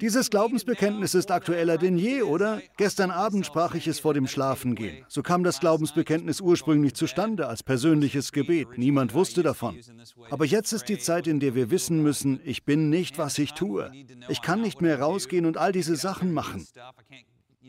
Dieses Glaubensbekenntnis ist aktueller denn je, oder? Gestern Abend sprach ich es vor dem Schlafengehen. So kam das Glaubensbekenntnis ursprünglich zustande als persönliches Gebet. Niemand wusste davon. Aber jetzt ist die Zeit, in der wir wissen müssen, ich bin nicht, was ich tue. Ich kann nicht mehr rausgehen und all diese Sachen machen.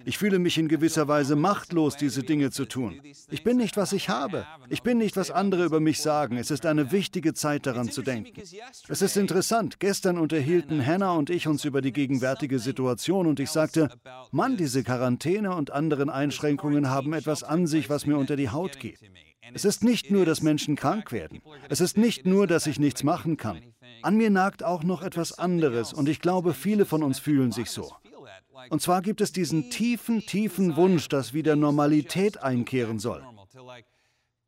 Ich fühle mich in gewisser Weise machtlos, diese Dinge zu tun. Ich bin nicht, was ich habe. Ich bin nicht, was andere über mich sagen. Es ist eine wichtige Zeit daran zu denken. Es ist interessant. Gestern unterhielten Hannah und ich uns über die gegenwärtige Situation und ich sagte, Mann, diese Quarantäne und anderen Einschränkungen haben etwas an sich, was mir unter die Haut geht. Es ist nicht nur, dass Menschen krank werden. Es ist nicht nur, dass ich nichts machen kann. An mir nagt auch noch etwas anderes und ich glaube, viele von uns fühlen sich so. Und zwar gibt es diesen tiefen, tiefen Wunsch, dass wieder Normalität einkehren soll.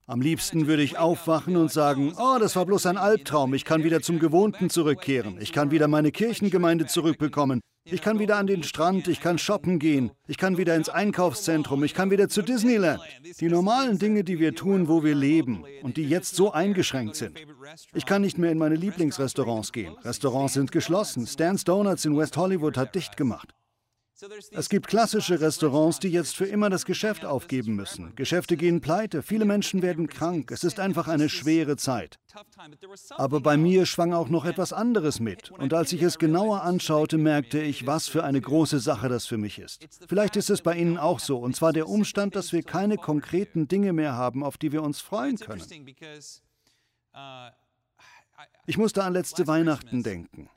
Am liebsten würde ich aufwachen und sagen, oh, das war bloß ein Albtraum, ich kann wieder zum Gewohnten zurückkehren, ich kann wieder meine Kirchengemeinde zurückbekommen, ich kann wieder an den Strand, ich kann shoppen gehen, ich kann wieder ins Einkaufszentrum, ich kann wieder zu Disneyland. Die normalen Dinge, die wir tun, wo wir leben und die jetzt so eingeschränkt sind. Ich kann nicht mehr in meine Lieblingsrestaurants gehen. Restaurants sind geschlossen. Stan's Donuts in West Hollywood hat dicht gemacht. Es gibt klassische Restaurants, die jetzt für immer das Geschäft aufgeben müssen. Geschäfte gehen pleite, viele Menschen werden krank. Es ist einfach eine schwere Zeit. Aber bei mir schwang auch noch etwas anderes mit. Und als ich es genauer anschaute, merkte ich, was für eine große Sache das für mich ist. Vielleicht ist es bei Ihnen auch so. Und zwar der Umstand, dass wir keine konkreten Dinge mehr haben, auf die wir uns freuen können. Ich musste an letzte Weihnachten denken.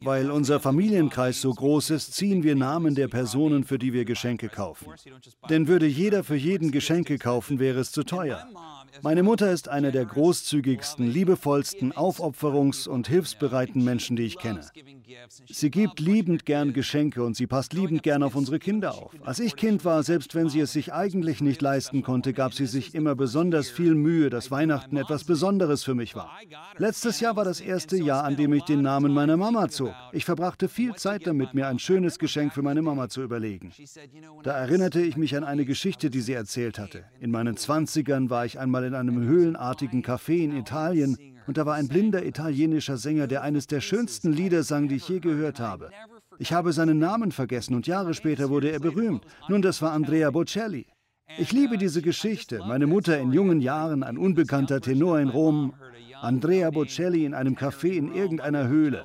Weil unser Familienkreis so groß ist, ziehen wir Namen der Personen, für die wir Geschenke kaufen. Denn würde jeder für jeden Geschenke kaufen, wäre es zu teuer. Meine Mutter ist einer der großzügigsten, liebevollsten, aufopferungs- und hilfsbereiten Menschen, die ich kenne. Sie gibt liebend gern Geschenke und sie passt liebend gern auf unsere Kinder auf. Als ich Kind war, selbst wenn sie es sich eigentlich nicht leisten konnte, gab sie sich immer besonders viel Mühe, dass Weihnachten etwas Besonderes für mich war. Letztes Jahr war das erste Jahr, an dem ich den Namen meiner Mama zog. Ich verbrachte viel Zeit damit, mir ein schönes Geschenk für meine Mama zu überlegen. Da erinnerte ich mich an eine Geschichte, die sie erzählt hatte. In meinen Zwanzigern war ich einmal in einem höhlenartigen Café in Italien und da war ein blinder italienischer Sänger, der eines der schönsten Lieder sang, die ich je gehört habe. Ich habe seinen Namen vergessen und Jahre später wurde er berühmt. Nun, das war Andrea Bocelli. Ich liebe diese Geschichte. Meine Mutter in jungen Jahren, ein unbekannter Tenor in Rom, Andrea Bocelli in einem Café in irgendeiner Höhle.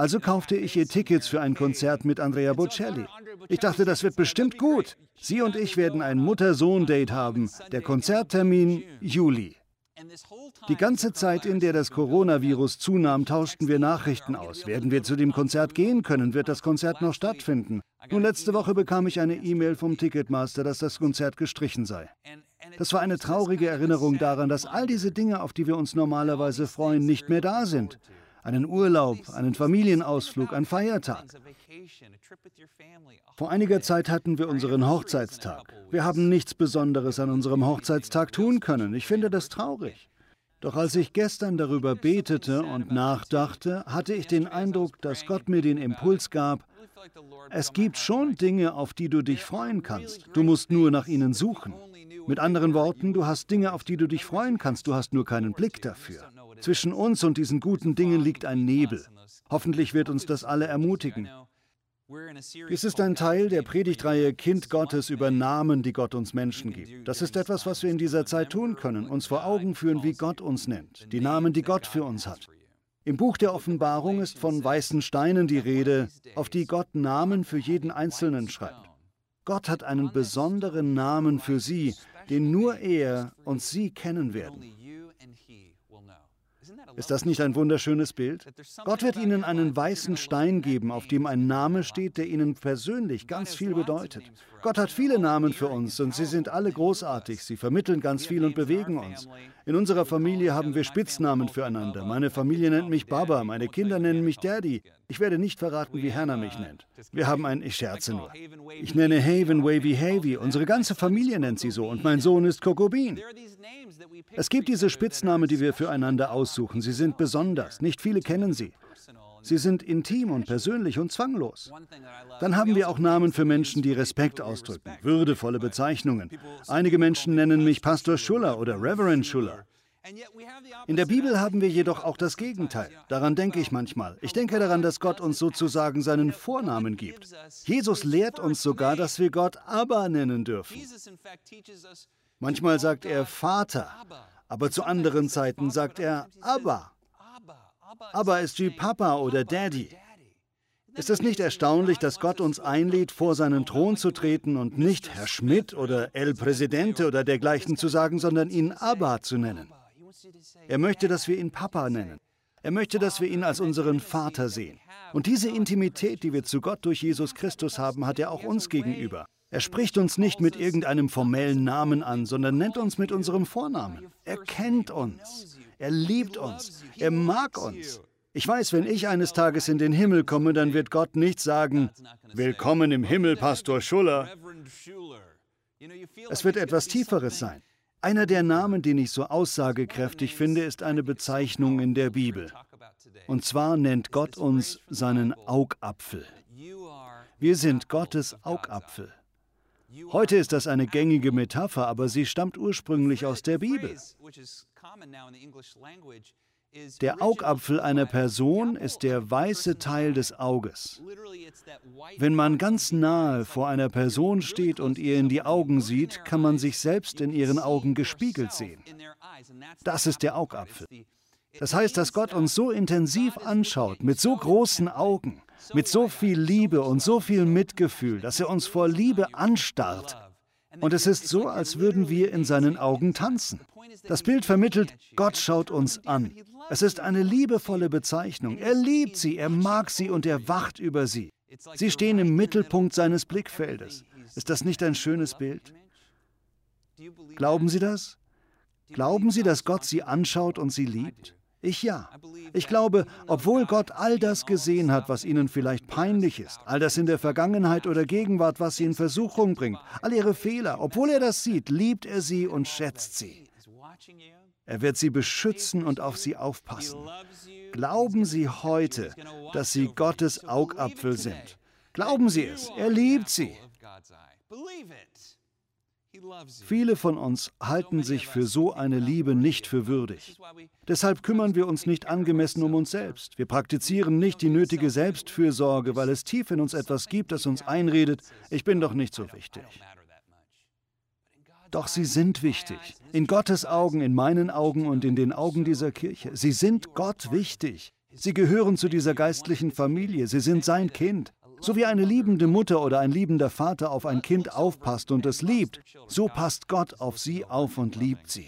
Also kaufte ich ihr Tickets für ein Konzert mit Andrea Bocelli. Ich dachte, das wird bestimmt gut. Sie und ich werden ein Mutter-Sohn-Date haben. Der Konzerttermin Juli. Die ganze Zeit, in der das Coronavirus zunahm, tauschten wir Nachrichten aus. Werden wir zu dem Konzert gehen können? Wird das Konzert noch stattfinden? Nun, letzte Woche bekam ich eine E-Mail vom Ticketmaster, dass das Konzert gestrichen sei. Das war eine traurige Erinnerung daran, dass all diese Dinge, auf die wir uns normalerweise freuen, nicht mehr da sind einen Urlaub, einen Familienausflug, einen Feiertag. Vor einiger Zeit hatten wir unseren Hochzeitstag. Wir haben nichts Besonderes an unserem Hochzeitstag tun können. Ich finde das traurig. Doch als ich gestern darüber betete und nachdachte, hatte ich den Eindruck, dass Gott mir den Impuls gab, es gibt schon Dinge, auf die du dich freuen kannst. Du musst nur nach ihnen suchen. Mit anderen Worten, du hast Dinge, auf die du dich freuen kannst, du hast nur keinen Blick dafür. Zwischen uns und diesen guten Dingen liegt ein Nebel. Hoffentlich wird uns das alle ermutigen. Dies ist ein Teil der Predigtreihe Kind Gottes über Namen, die Gott uns Menschen gibt. Das ist etwas, was wir in dieser Zeit tun können, uns vor Augen führen, wie Gott uns nennt, die Namen, die Gott für uns hat. Im Buch der Offenbarung ist von weißen Steinen die Rede, auf die Gott Namen für jeden Einzelnen schreibt. Gott hat einen besonderen Namen für sie, den nur er und sie kennen werden. Ist das nicht ein wunderschönes Bild? Gott wird ihnen einen weißen Stein geben, auf dem ein Name steht, der ihnen persönlich ganz viel bedeutet. Gott hat viele Namen für uns und sie sind alle großartig. Sie vermitteln ganz viel und bewegen uns. In unserer Familie haben wir Spitznamen füreinander. Meine Familie nennt mich Baba, meine Kinder nennen mich Daddy. Ich werde nicht verraten, wie Hannah mich nennt. Wir haben ein, ich scherze nur. Ich nenne Haven Wavy Havy. Unsere ganze Familie nennt sie so und mein Sohn ist Coco Bean. Es gibt diese Spitznamen, die wir füreinander aussuchen. Sie sind besonders. Nicht viele kennen sie. Sie sind intim und persönlich und zwanglos. Dann haben wir auch Namen für Menschen, die Respekt ausdrücken, würdevolle Bezeichnungen. Einige Menschen nennen mich Pastor Schuller oder Reverend Schuller. In der Bibel haben wir jedoch auch das Gegenteil. Daran denke ich manchmal. Ich denke daran, dass Gott uns sozusagen seinen Vornamen gibt. Jesus lehrt uns sogar, dass wir Gott Abba nennen dürfen. Manchmal sagt er Vater, aber zu anderen Zeiten sagt er Abba. Abba ist wie Papa oder Daddy. Ist es nicht erstaunlich, dass Gott uns einlädt, vor seinen Thron zu treten und nicht Herr Schmidt oder El Presidente oder dergleichen zu sagen, sondern ihn Abba zu nennen? Er möchte, dass wir ihn Papa nennen. Er möchte, dass wir ihn als unseren Vater sehen. Und diese Intimität, die wir zu Gott durch Jesus Christus haben, hat er auch uns gegenüber. Er spricht uns nicht mit irgendeinem formellen Namen an, sondern nennt uns mit unserem Vornamen. Er kennt uns. Er liebt uns. Er mag uns. Ich weiß, wenn ich eines Tages in den Himmel komme, dann wird Gott nicht sagen, Willkommen im Himmel, Pastor Schuller. Es wird etwas Tieferes sein. Einer der Namen, den ich so aussagekräftig finde, ist eine Bezeichnung in der Bibel. Und zwar nennt Gott uns seinen Augapfel. Wir sind Gottes Augapfel. Heute ist das eine gängige Metapher, aber sie stammt ursprünglich aus der Bibel. Der Augapfel einer Person ist der weiße Teil des Auges. Wenn man ganz nahe vor einer Person steht und ihr in die Augen sieht, kann man sich selbst in ihren Augen gespiegelt sehen. Das ist der Augapfel. Das heißt, dass Gott uns so intensiv anschaut, mit so großen Augen, mit so viel Liebe und so viel Mitgefühl, dass er uns vor Liebe anstarrt. Und es ist so, als würden wir in seinen Augen tanzen. Das Bild vermittelt, Gott schaut uns an. Es ist eine liebevolle Bezeichnung. Er liebt sie, er mag sie und er wacht über sie. Sie stehen im Mittelpunkt seines Blickfeldes. Ist das nicht ein schönes Bild? Glauben Sie das? Glauben Sie, dass Gott sie anschaut und sie liebt? Ich ja. Ich glaube, obwohl Gott all das gesehen hat, was ihnen vielleicht peinlich ist, all das in der Vergangenheit oder Gegenwart, was sie in Versuchung bringt, all ihre Fehler, obwohl er das sieht, liebt er sie und schätzt sie. Er wird sie beschützen und auf sie aufpassen. Glauben Sie heute, dass Sie Gottes Augapfel sind. Glauben Sie es, er liebt Sie. Viele von uns halten sich für so eine Liebe nicht für würdig. Deshalb kümmern wir uns nicht angemessen um uns selbst. Wir praktizieren nicht die nötige Selbstfürsorge, weil es tief in uns etwas gibt, das uns einredet, ich bin doch nicht so wichtig. Doch sie sind wichtig. In Gottes Augen, in meinen Augen und in den Augen dieser Kirche. Sie sind Gott wichtig. Sie gehören zu dieser geistlichen Familie. Sie sind sein Kind. So wie eine liebende Mutter oder ein liebender Vater auf ein Kind aufpasst und es liebt, so passt Gott auf sie auf und liebt sie.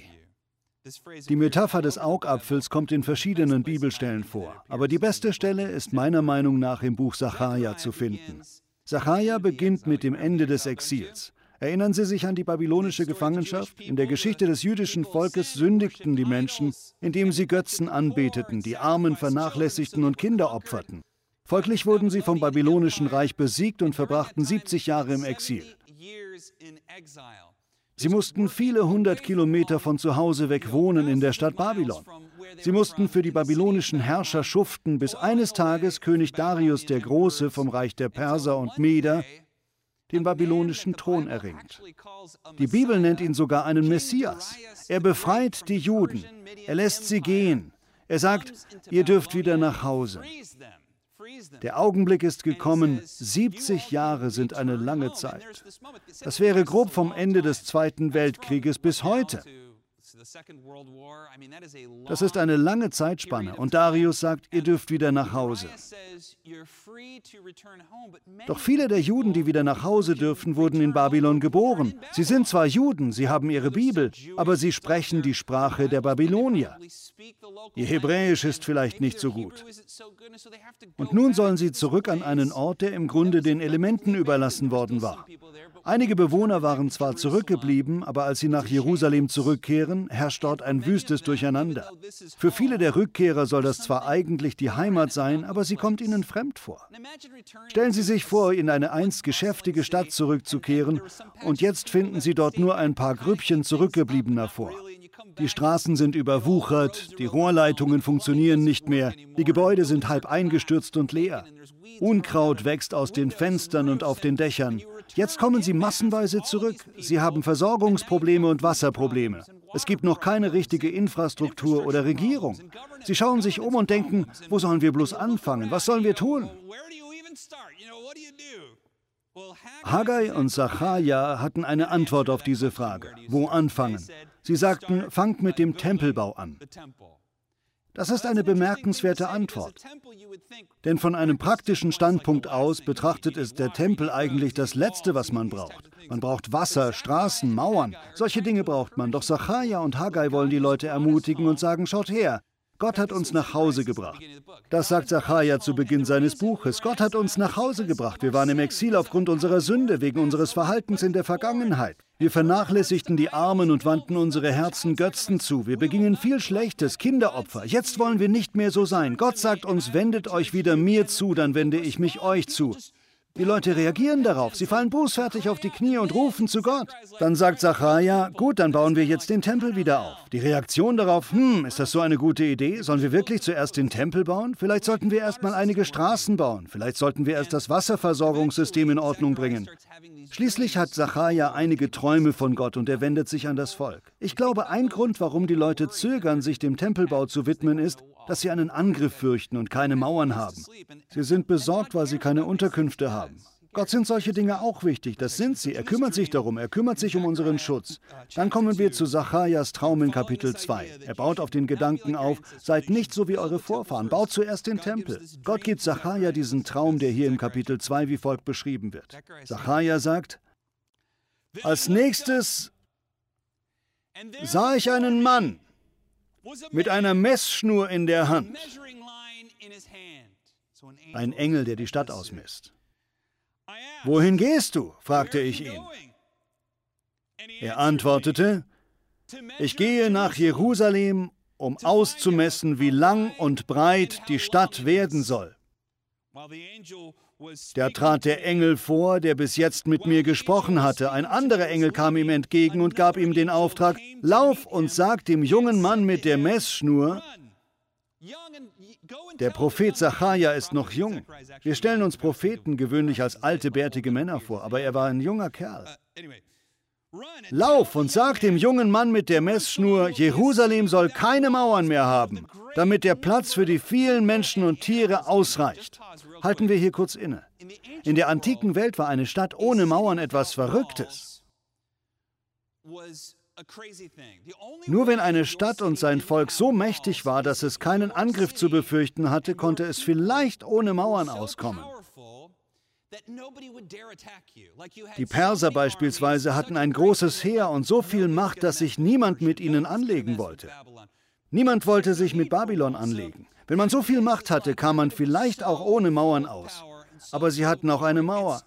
Die Metapher des Augapfels kommt in verschiedenen Bibelstellen vor, aber die beste Stelle ist meiner Meinung nach im Buch Sacharja zu finden. Sacharja beginnt mit dem Ende des Exils. Erinnern Sie sich an die babylonische Gefangenschaft? In der Geschichte des jüdischen Volkes sündigten die Menschen, indem sie Götzen anbeteten, die Armen vernachlässigten und Kinder opferten. Folglich wurden sie vom babylonischen Reich besiegt und verbrachten 70 Jahre im Exil. Sie mussten viele hundert Kilometer von zu Hause weg wohnen in der Stadt Babylon. Sie mussten für die babylonischen Herrscher schuften, bis eines Tages König Darius der Große vom Reich der Perser und Meder den babylonischen Thron erringt. Die Bibel nennt ihn sogar einen Messias. Er befreit die Juden. Er lässt sie gehen. Er sagt, ihr dürft wieder nach Hause. Der Augenblick ist gekommen, 70 Jahre sind eine lange Zeit. Das wäre grob vom Ende des Zweiten Weltkrieges bis heute. Das ist eine lange Zeitspanne und Darius sagt, ihr dürft wieder nach Hause. Doch viele der Juden, die wieder nach Hause dürfen, wurden in Babylon geboren. Sie sind zwar Juden, sie haben ihre Bibel, aber sie sprechen die Sprache der Babylonier. Ihr Hebräisch ist vielleicht nicht so gut. Und nun sollen sie zurück an einen Ort, der im Grunde den Elementen überlassen worden war. Einige Bewohner waren zwar zurückgeblieben, aber als sie nach Jerusalem zurückkehren, herrscht dort ein wüstes Durcheinander. Für viele der Rückkehrer soll das zwar eigentlich die Heimat sein, aber sie kommt ihnen fremd vor. Stellen Sie sich vor, in eine einst geschäftige Stadt zurückzukehren und jetzt finden Sie dort nur ein paar Grüppchen Zurückgebliebener vor. Die Straßen sind überwuchert, die Rohrleitungen funktionieren nicht mehr, die Gebäude sind halb eingestürzt und leer. Unkraut wächst aus den Fenstern und auf den Dächern. Jetzt kommen sie massenweise zurück. Sie haben Versorgungsprobleme und Wasserprobleme. Es gibt noch keine richtige Infrastruktur oder Regierung. Sie schauen sich um und denken, wo sollen wir bloß anfangen? Was sollen wir tun? Haggai und Sacharja hatten eine Antwort auf diese Frage. Wo anfangen? Sie sagten, fangt mit dem Tempelbau an. Das ist eine bemerkenswerte Antwort. Denn von einem praktischen Standpunkt aus betrachtet ist der Tempel eigentlich das Letzte, was man braucht. Man braucht Wasser, Straßen, Mauern. Solche Dinge braucht man. Doch Sacharja und Haggai wollen die Leute ermutigen und sagen, schaut her, Gott hat uns nach Hause gebracht. Das sagt Zachariah zu Beginn seines Buches. Gott hat uns nach Hause gebracht. Wir waren im Exil aufgrund unserer Sünde, wegen unseres Verhaltens in der Vergangenheit. Wir vernachlässigten die Armen und wandten unsere Herzen Götzen zu. Wir begingen viel Schlechtes, Kinderopfer. Jetzt wollen wir nicht mehr so sein. Gott sagt uns, wendet euch wieder mir zu, dann wende ich mich euch zu. Die Leute reagieren darauf. Sie fallen bußfertig auf die Knie und rufen zu Gott. Dann sagt Zachariah, gut, dann bauen wir jetzt den Tempel wieder auf. Die Reaktion darauf, hm, ist das so eine gute Idee? Sollen wir wirklich zuerst den Tempel bauen? Vielleicht sollten wir erst mal einige Straßen bauen. Vielleicht sollten wir erst das Wasserversorgungssystem in Ordnung bringen. Schließlich hat Zachariah einige Träume von Gott und er wendet sich an das Volk. Ich glaube, ein Grund, warum die Leute zögern, sich dem Tempelbau zu widmen, ist, dass sie einen Angriff fürchten und keine Mauern haben. Sie sind besorgt, weil sie keine Unterkünfte haben. Gott sind solche Dinge auch wichtig, das sind sie. Er kümmert sich darum, er kümmert sich um unseren Schutz. Dann kommen wir zu Zacharias Traum in Kapitel 2. Er baut auf den Gedanken auf, seid nicht so wie eure Vorfahren, baut zuerst den Tempel. Gott gibt Zacharia diesen Traum, der hier im Kapitel 2 wie folgt beschrieben wird. Zacharia sagt, als nächstes sah ich einen Mann, mit einer Messschnur in der Hand. Ein Engel, der die Stadt ausmisst. Wohin gehst du? fragte ich ihn. Er antwortete, ich gehe nach Jerusalem, um auszumessen, wie lang und breit die Stadt werden soll. Da trat der Engel vor, der bis jetzt mit mir gesprochen hatte. Ein anderer Engel kam ihm entgegen und gab ihm den Auftrag, lauf und sag dem jungen Mann mit der Messschnur, der Prophet Zachariah ist noch jung. Wir stellen uns Propheten gewöhnlich als alte, bärtige Männer vor, aber er war ein junger Kerl. Lauf und sag dem jungen Mann mit der Messschnur, Jerusalem soll keine Mauern mehr haben, damit der Platz für die vielen Menschen und Tiere ausreicht. Halten wir hier kurz inne. In der antiken Welt war eine Stadt ohne Mauern etwas Verrücktes. Nur wenn eine Stadt und sein Volk so mächtig war, dass es keinen Angriff zu befürchten hatte, konnte es vielleicht ohne Mauern auskommen. Die Perser beispielsweise hatten ein großes Heer und so viel Macht, dass sich niemand mit ihnen anlegen wollte. Niemand wollte sich mit Babylon anlegen. Wenn man so viel Macht hatte, kam man vielleicht auch ohne Mauern aus. Aber sie hatten auch eine Mauer.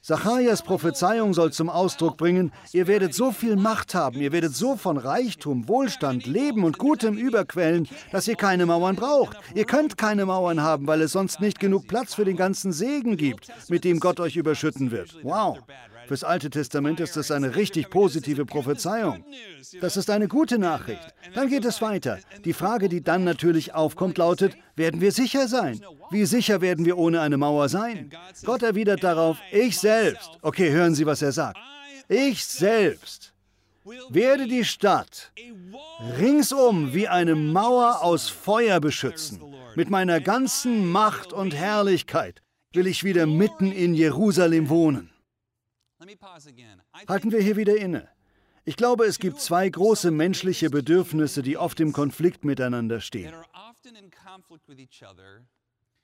Zacharias Prophezeiung soll zum Ausdruck bringen, ihr werdet so viel Macht haben, ihr werdet so von Reichtum, Wohlstand, Leben und Gutem überquellen, dass ihr keine Mauern braucht. Ihr könnt keine Mauern haben, weil es sonst nicht genug Platz für den ganzen Segen gibt, mit dem Gott euch überschütten wird. Wow. Fürs Alte Testament ist das eine richtig positive Prophezeiung. Das ist eine gute Nachricht. Dann geht es weiter. Die Frage, die dann natürlich aufkommt, lautet, werden wir sicher sein? Wie sicher werden wir ohne eine Mauer sein? Gott erwidert darauf, ich selbst. Okay, hören Sie, was er sagt. Ich selbst werde die Stadt ringsum wie eine Mauer aus Feuer beschützen. Mit meiner ganzen Macht und Herrlichkeit will ich wieder mitten in Jerusalem wohnen. Halten wir hier wieder inne. Ich glaube, es gibt zwei große menschliche Bedürfnisse, die oft im Konflikt miteinander stehen.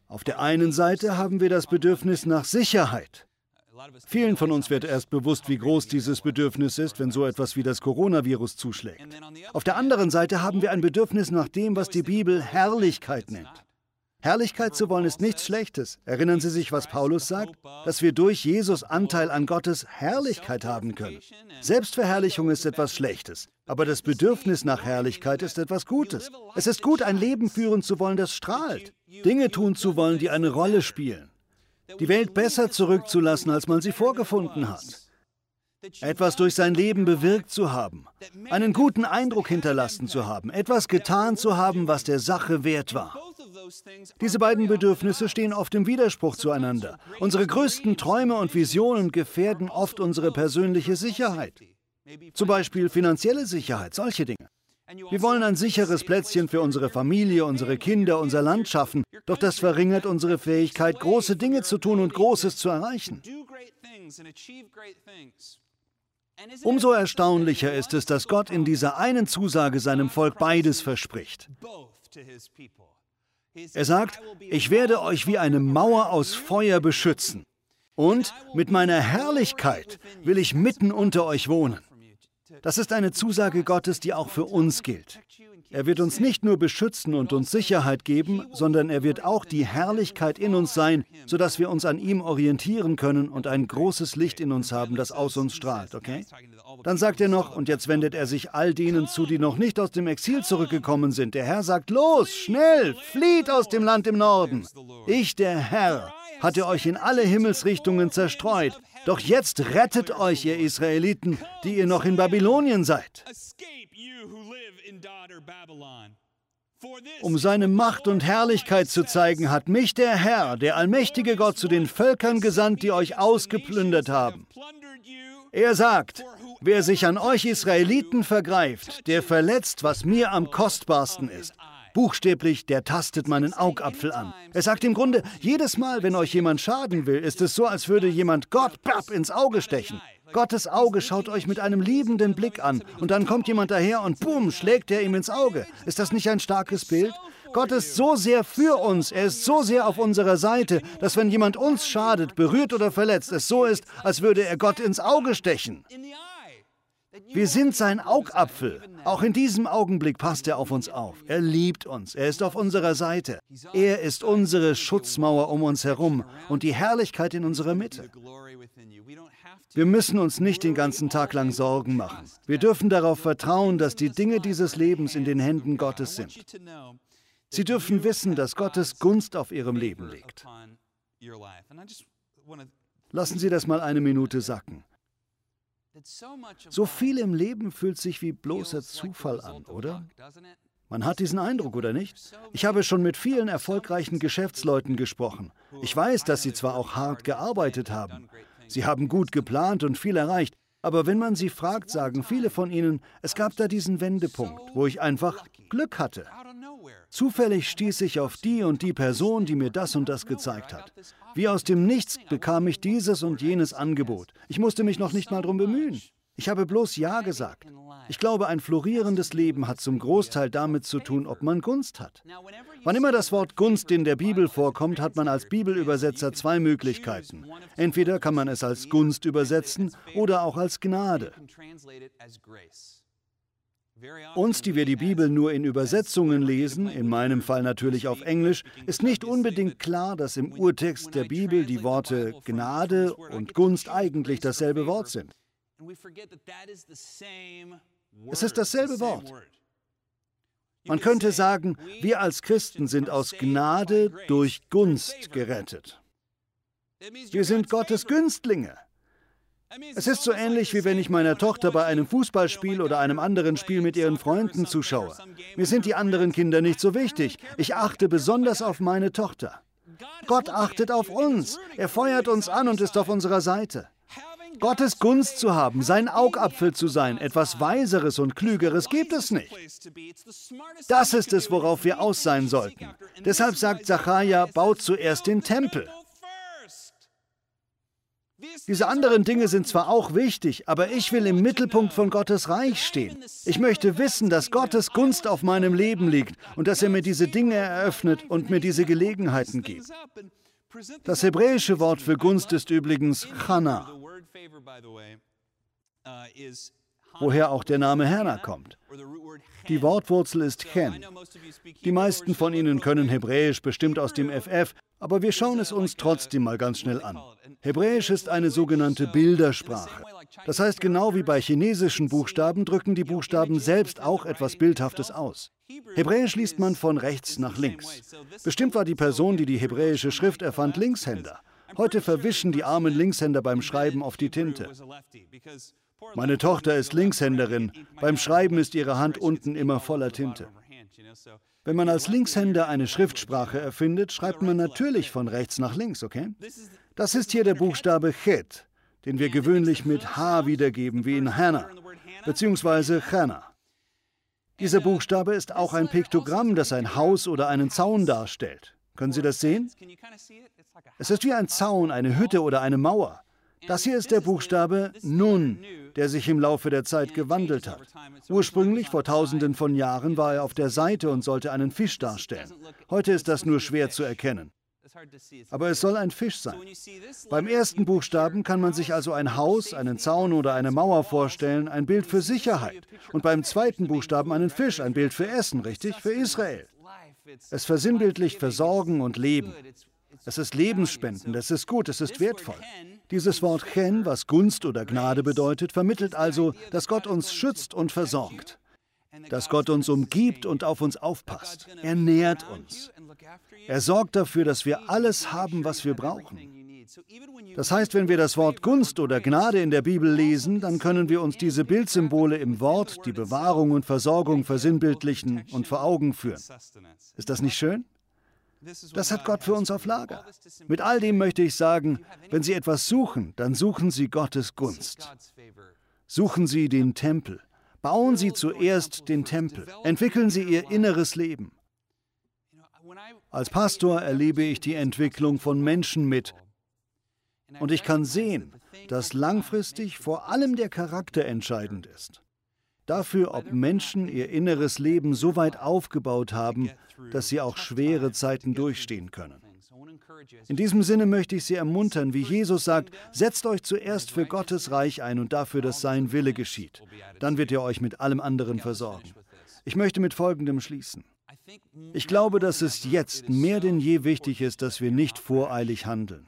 Auf der einen Seite haben wir das Bedürfnis nach Sicherheit. Vielen von uns wird erst bewusst, wie groß dieses Bedürfnis ist, wenn so etwas wie das Coronavirus zuschlägt. Auf der anderen Seite haben wir ein Bedürfnis nach dem, was die Bibel Herrlichkeit nennt. Herrlichkeit zu wollen ist nichts Schlechtes. Erinnern Sie sich, was Paulus sagt? Dass wir durch Jesus Anteil an Gottes Herrlichkeit haben können. Selbstverherrlichung ist etwas Schlechtes, aber das Bedürfnis nach Herrlichkeit ist etwas Gutes. Es ist gut, ein Leben führen zu wollen, das strahlt. Dinge tun zu wollen, die eine Rolle spielen. Die Welt besser zurückzulassen, als man sie vorgefunden hat. Etwas durch sein Leben bewirkt zu haben, einen guten Eindruck hinterlassen zu haben, etwas getan zu haben, was der Sache wert war. Diese beiden Bedürfnisse stehen oft im Widerspruch zueinander. Unsere größten Träume und Visionen gefährden oft unsere persönliche Sicherheit. Zum Beispiel finanzielle Sicherheit, solche Dinge. Wir wollen ein sicheres Plätzchen für unsere Familie, unsere Kinder, unser Land schaffen, doch das verringert unsere Fähigkeit, große Dinge zu tun und Großes zu erreichen. Umso erstaunlicher ist es, dass Gott in dieser einen Zusage seinem Volk beides verspricht. Er sagt, ich werde euch wie eine Mauer aus Feuer beschützen und mit meiner Herrlichkeit will ich mitten unter euch wohnen. Das ist eine Zusage Gottes, die auch für uns gilt. Er wird uns nicht nur beschützen und uns Sicherheit geben, sondern er wird auch die Herrlichkeit in uns sein, sodass wir uns an ihm orientieren können und ein großes Licht in uns haben, das aus uns strahlt, okay? Dann sagt er noch, und jetzt wendet er sich all denen zu, die noch nicht aus dem Exil zurückgekommen sind. Der Herr sagt, los, schnell, flieht aus dem Land im Norden. Ich, der Herr, hatte euch in alle Himmelsrichtungen zerstreut. Doch jetzt rettet euch, ihr Israeliten, die ihr noch in Babylonien seid. Um seine Macht und Herrlichkeit zu zeigen, hat mich der Herr, der allmächtige Gott, zu den Völkern gesandt, die euch ausgeplündert haben. Er sagt, wer sich an euch Israeliten vergreift, der verletzt, was mir am kostbarsten ist. Buchstäblich, der tastet meinen Augapfel an. Er sagt im Grunde, jedes Mal, wenn euch jemand schaden will, ist es so, als würde jemand Gott papp ins Auge stechen. Gottes Auge schaut euch mit einem liebenden Blick an und dann kommt jemand daher und boom, schlägt er ihm ins Auge. Ist das nicht ein starkes Bild? Gott ist so sehr für uns, er ist so sehr auf unserer Seite, dass wenn jemand uns schadet, berührt oder verletzt, es so ist, als würde er Gott ins Auge stechen. Wir sind sein Augapfel. Auch in diesem Augenblick passt er auf uns auf. Er liebt uns. Er ist auf unserer Seite. Er ist unsere Schutzmauer um uns herum und die Herrlichkeit in unserer Mitte. Wir müssen uns nicht den ganzen Tag lang Sorgen machen. Wir dürfen darauf vertrauen, dass die Dinge dieses Lebens in den Händen Gottes sind. Sie dürfen wissen, dass Gottes Gunst auf ihrem Leben liegt. Lassen Sie das mal eine Minute sacken. So viel im Leben fühlt sich wie bloßer Zufall an, oder? Man hat diesen Eindruck, oder nicht? Ich habe schon mit vielen erfolgreichen Geschäftsleuten gesprochen. Ich weiß, dass sie zwar auch hart gearbeitet haben. Sie haben gut geplant und viel erreicht. Aber wenn man sie fragt, sagen viele von ihnen, es gab da diesen Wendepunkt, wo ich einfach Glück hatte. Zufällig stieß ich auf die und die Person, die mir das und das gezeigt hat. Wie aus dem Nichts bekam ich dieses und jenes Angebot. Ich musste mich noch nicht mal darum bemühen. Ich habe bloß Ja gesagt. Ich glaube, ein florierendes Leben hat zum Großteil damit zu tun, ob man Gunst hat. Wann immer das Wort Gunst in der Bibel vorkommt, hat man als Bibelübersetzer zwei Möglichkeiten. Entweder kann man es als Gunst übersetzen oder auch als Gnade. Uns, die wir die Bibel nur in Übersetzungen lesen, in meinem Fall natürlich auf Englisch, ist nicht unbedingt klar, dass im Urtext der Bibel die Worte Gnade und Gunst eigentlich dasselbe Wort sind. Es ist dasselbe Wort. Man könnte sagen, wir als Christen sind aus Gnade durch Gunst gerettet. Wir sind Gottes Günstlinge. Es ist so ähnlich, wie wenn ich meiner Tochter bei einem Fußballspiel oder einem anderen Spiel mit ihren Freunden zuschaue. Mir sind die anderen Kinder nicht so wichtig. Ich achte besonders auf meine Tochter. Gott achtet auf uns. Er feuert uns an und ist auf unserer Seite. Gottes Gunst zu haben, sein Augapfel zu sein, etwas Weiseres und Klügeres gibt es nicht. Das ist es, worauf wir aus sein sollten. Deshalb sagt Zachariah, baut zuerst den Tempel. Diese anderen Dinge sind zwar auch wichtig, aber ich will im Mittelpunkt von Gottes Reich stehen. Ich möchte wissen, dass Gottes Gunst auf meinem Leben liegt und dass er mir diese Dinge eröffnet und mir diese Gelegenheiten gibt. Das hebräische Wort für Gunst ist übrigens Chana, woher auch der Name Hannah kommt. Die Wortwurzel ist Chen. Die meisten von Ihnen können Hebräisch bestimmt aus dem FF, aber wir schauen es uns trotzdem mal ganz schnell an. Hebräisch ist eine sogenannte Bildersprache. Das heißt, genau wie bei chinesischen Buchstaben drücken die Buchstaben selbst auch etwas Bildhaftes aus. Hebräisch liest man von rechts nach links. Bestimmt war die Person, die die hebräische Schrift erfand, Linkshänder. Heute verwischen die armen Linkshänder beim Schreiben auf die Tinte. Meine Tochter ist Linkshänderin. Beim Schreiben ist ihre Hand unten immer voller Tinte. Wenn man als Linkshänder eine Schriftsprache erfindet, schreibt man natürlich von rechts nach links, okay? Das ist hier der Buchstabe Chet. den wir gewöhnlich mit H wiedergeben, wie in Hannah, beziehungsweise Chana. Dieser Buchstabe ist auch ein Piktogramm, das ein Haus oder einen Zaun darstellt. Können Sie das sehen? Es ist wie ein Zaun, eine Hütte oder eine Mauer. Das hier ist der Buchstabe Nun, der sich im Laufe der Zeit gewandelt hat. Ursprünglich, vor tausenden von Jahren, war er auf der Seite und sollte einen Fisch darstellen. Heute ist das nur schwer zu erkennen. Aber es soll ein Fisch sein. Beim ersten Buchstaben kann man sich also ein Haus, einen Zaun oder eine Mauer vorstellen, ein Bild für Sicherheit. Und beim zweiten Buchstaben einen Fisch, ein Bild für Essen, richtig? Für Israel. Es versinnbildlicht Versorgen und Leben. Es ist lebensspendend, es ist gut, es ist wertvoll. Dieses Wort Chen, was Gunst oder Gnade bedeutet, vermittelt also, dass Gott uns schützt und versorgt. Dass Gott uns umgibt und auf uns aufpasst. Er nährt uns. Er sorgt dafür, dass wir alles haben, was wir brauchen. Das heißt, wenn wir das Wort Gunst oder Gnade in der Bibel lesen, dann können wir uns diese Bildsymbole im Wort, die Bewahrung und Versorgung versinnbildlichen und vor Augen führen. Ist das nicht schön? Das hat Gott für uns auf Lager. Mit all dem möchte ich sagen, wenn Sie etwas suchen, dann suchen Sie Gottes Gunst. Suchen Sie den Tempel. Bauen Sie zuerst den Tempel. Entwickeln Sie Ihr inneres Leben. Als Pastor erlebe ich die Entwicklung von Menschen mit. Und ich kann sehen, dass langfristig vor allem der Charakter entscheidend ist. Dafür, ob Menschen ihr inneres Leben so weit aufgebaut haben, dass sie auch schwere Zeiten durchstehen können. In diesem Sinne möchte ich Sie ermuntern, wie Jesus sagt, setzt euch zuerst für Gottes Reich ein und dafür, dass sein Wille geschieht. Dann wird er euch mit allem anderen versorgen. Ich möchte mit Folgendem schließen. Ich glaube, dass es jetzt mehr denn je wichtig ist, dass wir nicht voreilig handeln.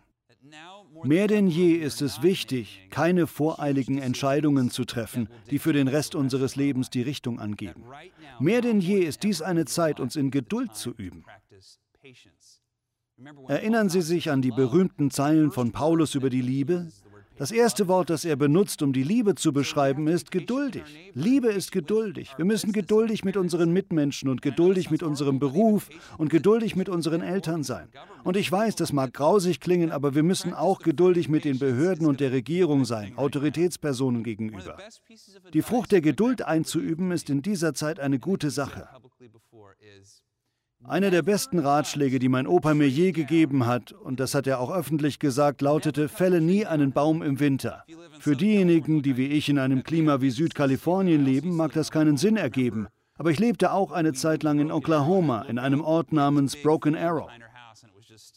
Mehr denn je ist es wichtig, keine voreiligen Entscheidungen zu treffen, die für den Rest unseres Lebens die Richtung angeben. Mehr denn je ist dies eine Zeit, uns in Geduld zu üben. Erinnern Sie sich an die berühmten Zeilen von Paulus über die Liebe? Das erste Wort, das er benutzt, um die Liebe zu beschreiben, ist geduldig. Liebe ist geduldig. Wir müssen geduldig mit unseren Mitmenschen und geduldig mit unserem Beruf und geduldig mit unseren Eltern sein. Und ich weiß, das mag grausig klingen, aber wir müssen auch geduldig mit den Behörden und der Regierung sein, Autoritätspersonen gegenüber. Die Frucht der Geduld einzuüben, ist in dieser Zeit eine gute Sache. Einer der besten Ratschläge, die mein Opa mir je gegeben hat, und das hat er auch öffentlich gesagt, lautete, fälle nie einen Baum im Winter. Für diejenigen, die wie ich in einem Klima wie Südkalifornien leben, mag das keinen Sinn ergeben. Aber ich lebte auch eine Zeit lang in Oklahoma, in einem Ort namens Broken Arrow.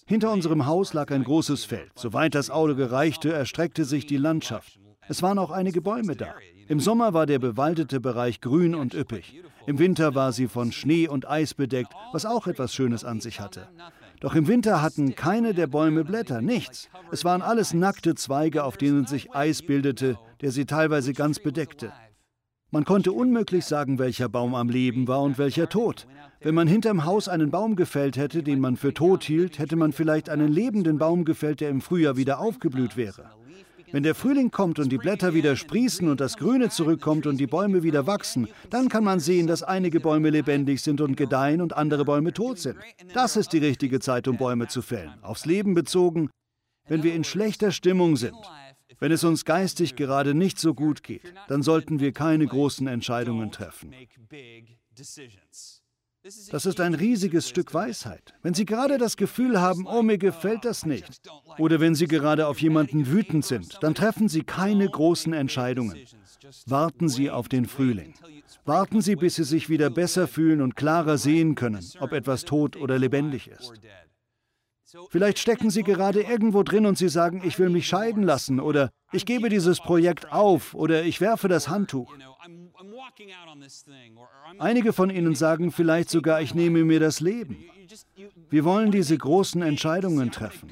Hinter unserem Haus lag ein großes Feld. Soweit das Auge reichte, erstreckte sich die Landschaft. Es waren auch einige Bäume da. Im Sommer war der bewaldete Bereich grün und üppig. Im Winter war sie von Schnee und Eis bedeckt, was auch etwas Schönes an sich hatte. Doch im Winter hatten keine der Bäume Blätter, nichts. Es waren alles nackte Zweige, auf denen sich Eis bildete, der sie teilweise ganz bedeckte. Man konnte unmöglich sagen, welcher Baum am Leben war und welcher tot. Wenn man hinterm Haus einen Baum gefällt hätte, den man für tot hielt, hätte man vielleicht einen lebenden Baum gefällt, der im Frühjahr wieder aufgeblüht wäre. Wenn der Frühling kommt und die Blätter wieder sprießen und das Grüne zurückkommt und die Bäume wieder wachsen, dann kann man sehen, dass einige Bäume lebendig sind und gedeihen und andere Bäume tot sind. Das ist die richtige Zeit, um Bäume zu fällen. Aufs Leben bezogen, wenn wir in schlechter Stimmung sind, wenn es uns geistig gerade nicht so gut geht, dann sollten wir keine großen Entscheidungen treffen. Das ist ein riesiges Stück Weisheit. Wenn Sie gerade das Gefühl haben, oh, mir gefällt das nicht, oder wenn Sie gerade auf jemanden wütend sind, dann treffen Sie keine großen Entscheidungen. Warten Sie auf den Frühling. Warten Sie, bis Sie sich wieder besser fühlen und klarer sehen können, ob etwas tot oder lebendig ist. Vielleicht stecken Sie gerade irgendwo drin und Sie sagen, ich will mich scheiden lassen oder ich gebe dieses Projekt auf oder ich werfe das Handtuch. Einige von Ihnen sagen vielleicht sogar, ich nehme mir das Leben. Wir wollen diese großen Entscheidungen treffen.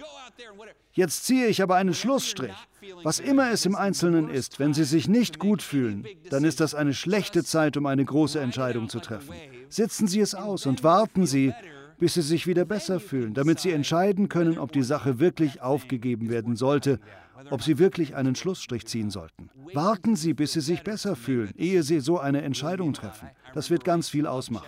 Jetzt ziehe ich aber einen Schlussstrich. Was immer es im Einzelnen ist, wenn Sie sich nicht gut fühlen, dann ist das eine schlechte Zeit, um eine große Entscheidung zu treffen. Sitzen Sie es aus und warten Sie, bis Sie sich wieder besser fühlen, damit Sie entscheiden können, ob die Sache wirklich aufgegeben werden sollte ob Sie wirklich einen Schlussstrich ziehen sollten. Warten Sie, bis Sie sich besser fühlen, ehe Sie so eine Entscheidung treffen. Das wird ganz viel ausmachen.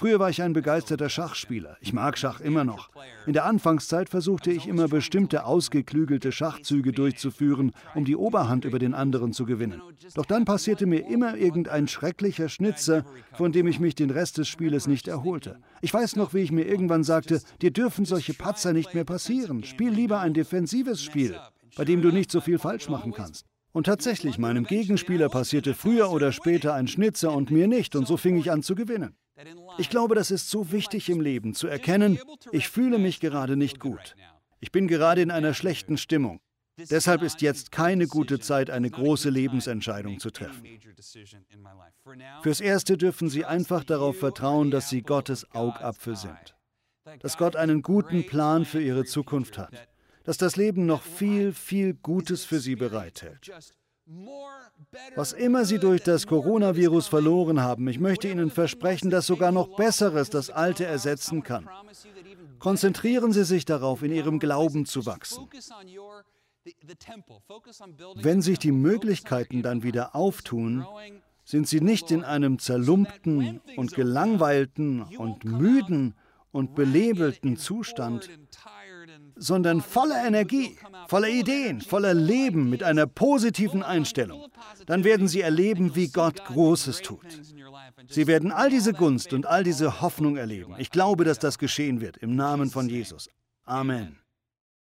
Früher war ich ein begeisterter Schachspieler. Ich mag Schach immer noch. In der Anfangszeit versuchte ich immer bestimmte ausgeklügelte Schachzüge durchzuführen, um die Oberhand über den anderen zu gewinnen. Doch dann passierte mir immer irgendein schrecklicher Schnitzer, von dem ich mich den Rest des Spieles nicht erholte. Ich weiß noch, wie ich mir irgendwann sagte, dir dürfen solche Patzer nicht mehr passieren. Spiel lieber ein defensives Spiel, bei dem du nicht so viel falsch machen kannst. Und tatsächlich, meinem Gegenspieler passierte früher oder später ein Schnitzer und mir nicht, und so fing ich an zu gewinnen. Ich glaube, das ist so wichtig im Leben, zu erkennen, ich fühle mich gerade nicht gut. Ich bin gerade in einer schlechten Stimmung. Deshalb ist jetzt keine gute Zeit, eine große Lebensentscheidung zu treffen. Fürs Erste dürfen Sie einfach darauf vertrauen, dass Sie Gottes Augapfel sind. Dass Gott einen guten Plan für Ihre Zukunft hat. Dass das Leben noch viel, viel Gutes für Sie bereithält. Was immer Sie durch das Coronavirus verloren haben, ich möchte Ihnen versprechen, dass sogar noch Besseres das Alte ersetzen kann. Konzentrieren Sie sich darauf, in Ihrem Glauben zu wachsen. Wenn sich die Möglichkeiten dann wieder auftun, sind Sie nicht in einem zerlumpten und gelangweilten und müden und belebelten Zustand, sondern voller Energie, voller Ideen, voller Leben, mit einer positiven Einstellung. Dann werden Sie erleben, wie Gott Großes tut. Sie werden all diese Gunst und all diese Hoffnung erleben. Ich glaube, dass das geschehen wird, im Namen von Jesus. Amen.